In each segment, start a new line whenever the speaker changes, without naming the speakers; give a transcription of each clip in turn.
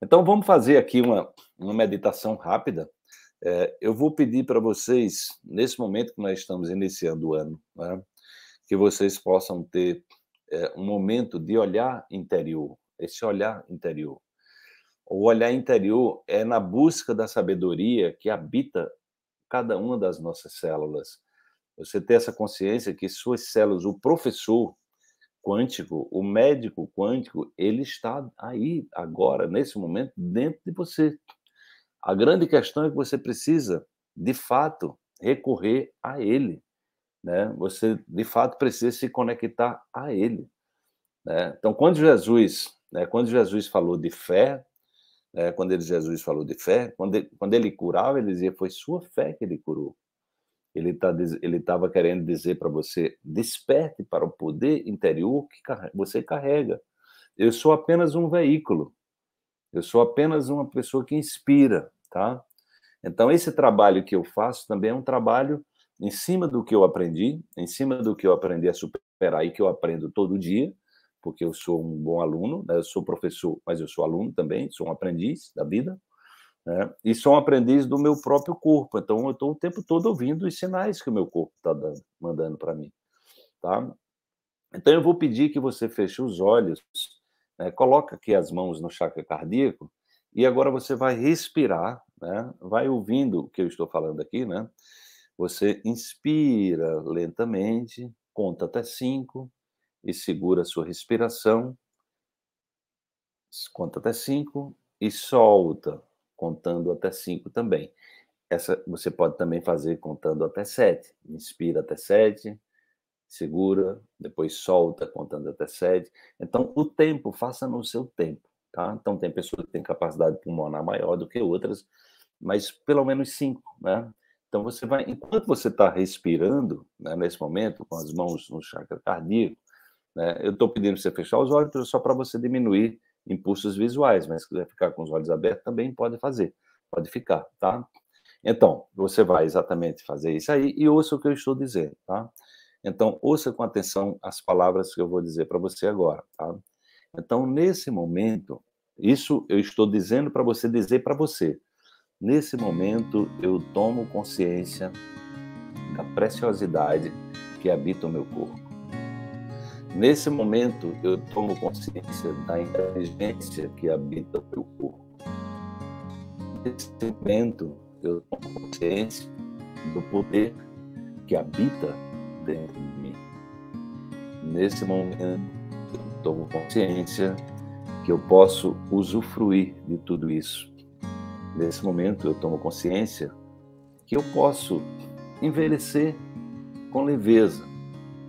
Então, vamos fazer aqui uma, uma meditação rápida. É, eu vou pedir para vocês, nesse momento que nós estamos iniciando o ano, né, que vocês possam ter é, um momento de olhar interior, esse olhar interior. O olhar interior é na busca da sabedoria que habita cada uma das nossas células. Você ter essa consciência que suas células, o professor quântico, o médico quântico, ele está aí agora, nesse momento, dentro de você. A grande questão é que você precisa, de fato, recorrer a ele. Né? Você, de fato, precisa se conectar a ele. Né? Então, quando Jesus, né, quando Jesus falou de fé, é, quando ele, Jesus falou de fé, quando ele, quando ele curava, ele dizia, foi sua fé que ele curou. Ele tá, estava querendo dizer para você, desperte para o poder interior que você carrega. Eu sou apenas um veículo. Eu sou apenas uma pessoa que inspira, tá? Então, esse trabalho que eu faço também é um trabalho em cima do que eu aprendi, em cima do que eu aprendi a superar e que eu aprendo todo dia, porque eu sou um bom aluno, né? eu sou professor, mas eu sou aluno também, sou um aprendiz da vida, né? e sou um aprendiz do meu próprio corpo. Então, eu estou o tempo todo ouvindo os sinais que o meu corpo está mandando para mim. Tá? Então, eu vou pedir que você feche os olhos, né? coloca aqui as mãos no chakra cardíaco, e agora você vai respirar, né? vai ouvindo o que eu estou falando aqui, né? Você inspira lentamente, conta até cinco, e segura a sua respiração. Conta até cinco e solta, contando até cinco também. Essa você pode também fazer contando até sete. Inspira até sete, segura, depois solta, contando até sete. Então, o tempo, faça no seu tempo, tá? Então, tem pessoas que têm capacidade pulmonar maior do que outras, mas pelo menos cinco, né? Então, você vai, enquanto você está respirando, né, nesse momento, com as mãos no chakra cardíaco, né? Eu estou pedindo para você fechar os olhos só para você diminuir impulsos visuais, mas se quiser ficar com os olhos abertos também pode fazer, pode ficar, tá? Então, você vai exatamente fazer isso aí e ouça o que eu estou dizendo, tá? Então, ouça com atenção as palavras que eu vou dizer para você agora, tá? Então, nesse momento, isso eu estou dizendo para você dizer para você. Nesse momento, eu tomo consciência da preciosidade que habita o meu corpo. Nesse momento, eu tomo consciência da inteligência que habita o meu corpo. Nesse momento, eu tomo consciência do poder que habita dentro de mim. Nesse momento, eu tomo consciência que eu posso usufruir de tudo isso. Nesse momento, eu tomo consciência que eu posso envelhecer com leveza,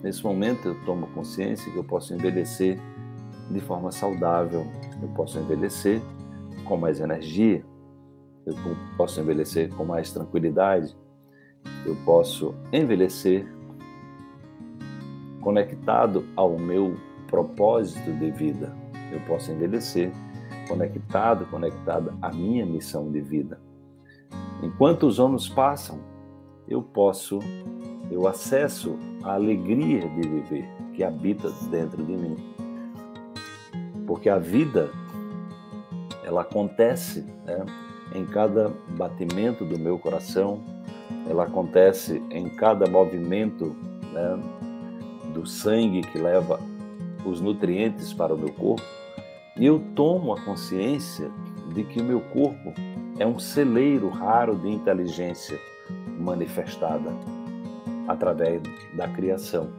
Nesse momento eu tomo consciência que eu posso envelhecer de forma saudável, eu posso envelhecer com mais energia, eu posso envelhecer com mais tranquilidade, eu posso envelhecer conectado ao meu propósito de vida, eu posso envelhecer conectado, conectado à minha missão de vida. Enquanto os anos passam, eu posso, eu acesso a alegria de viver que habita dentro de mim. Porque a vida, ela acontece né, em cada batimento do meu coração, ela acontece em cada movimento né, do sangue que leva os nutrientes para o meu corpo. E eu tomo a consciência de que o meu corpo é um celeiro raro de inteligência manifestada através da criação.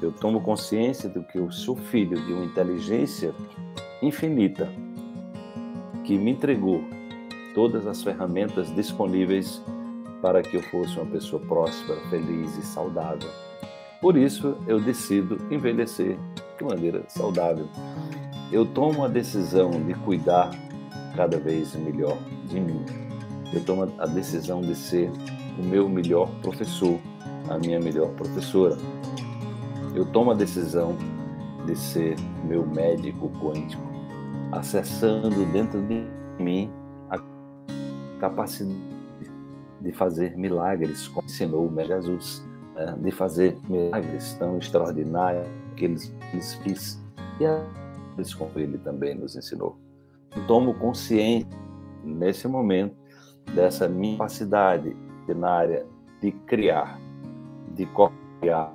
Eu tomo consciência de que eu sou filho de uma inteligência infinita que me entregou todas as ferramentas disponíveis para que eu fosse uma pessoa próspera, feliz e saudável. Por isso, eu decido envelhecer de maneira saudável. Eu tomo a decisão de cuidar cada vez melhor de mim. Eu tomo a decisão de ser o meu melhor professor a minha melhor professora. Eu tomo a decisão de ser meu médico quântico, acessando dentro de mim a capacidade de fazer milagres, como ensinou o Jesus, né? de fazer milagres tão extraordinários que eles fiz e eles como ele também nos ensinou. tomo consciência nesse momento dessa minha capacidade área de criar, de criar,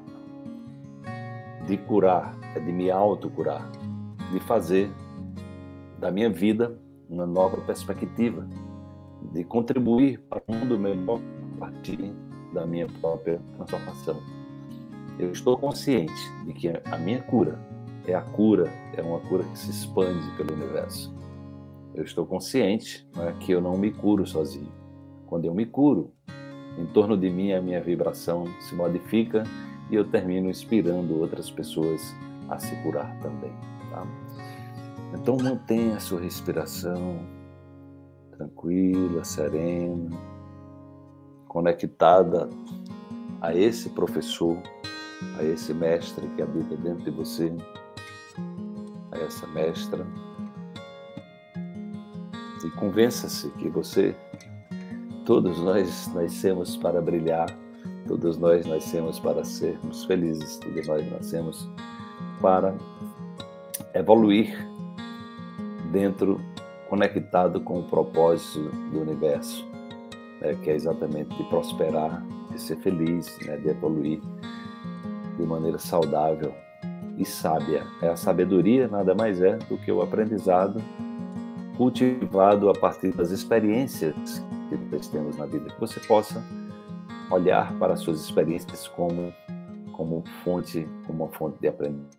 de curar, é de me autocurar, de fazer da minha vida uma nova perspectiva, de contribuir para um mundo melhor a partir da minha própria transformação. Eu estou consciente de que a minha cura é a cura, é uma cura que se expande pelo universo. Eu estou consciente né, que eu não me curo sozinho. Quando eu me curo, em torno de mim a minha vibração se modifica e eu termino inspirando outras pessoas a se curar também. Tá? Então mantenha a sua respiração tranquila, serena, conectada a esse professor, a esse mestre que habita dentro de você, a essa mestra. E convença-se que você, todos nós nascemos para brilhar, todos nós nascemos para sermos felizes, todos nós nascemos para evoluir dentro, conectado com o propósito do universo, né, que é exatamente de prosperar, de ser feliz, né, de evoluir de maneira saudável e sábia. É a sabedoria nada mais é do que o aprendizado cultivado a partir das experiências que nós temos na vida, que você possa olhar para as suas experiências como como fonte, como uma fonte de aprendizagem.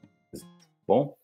Bom,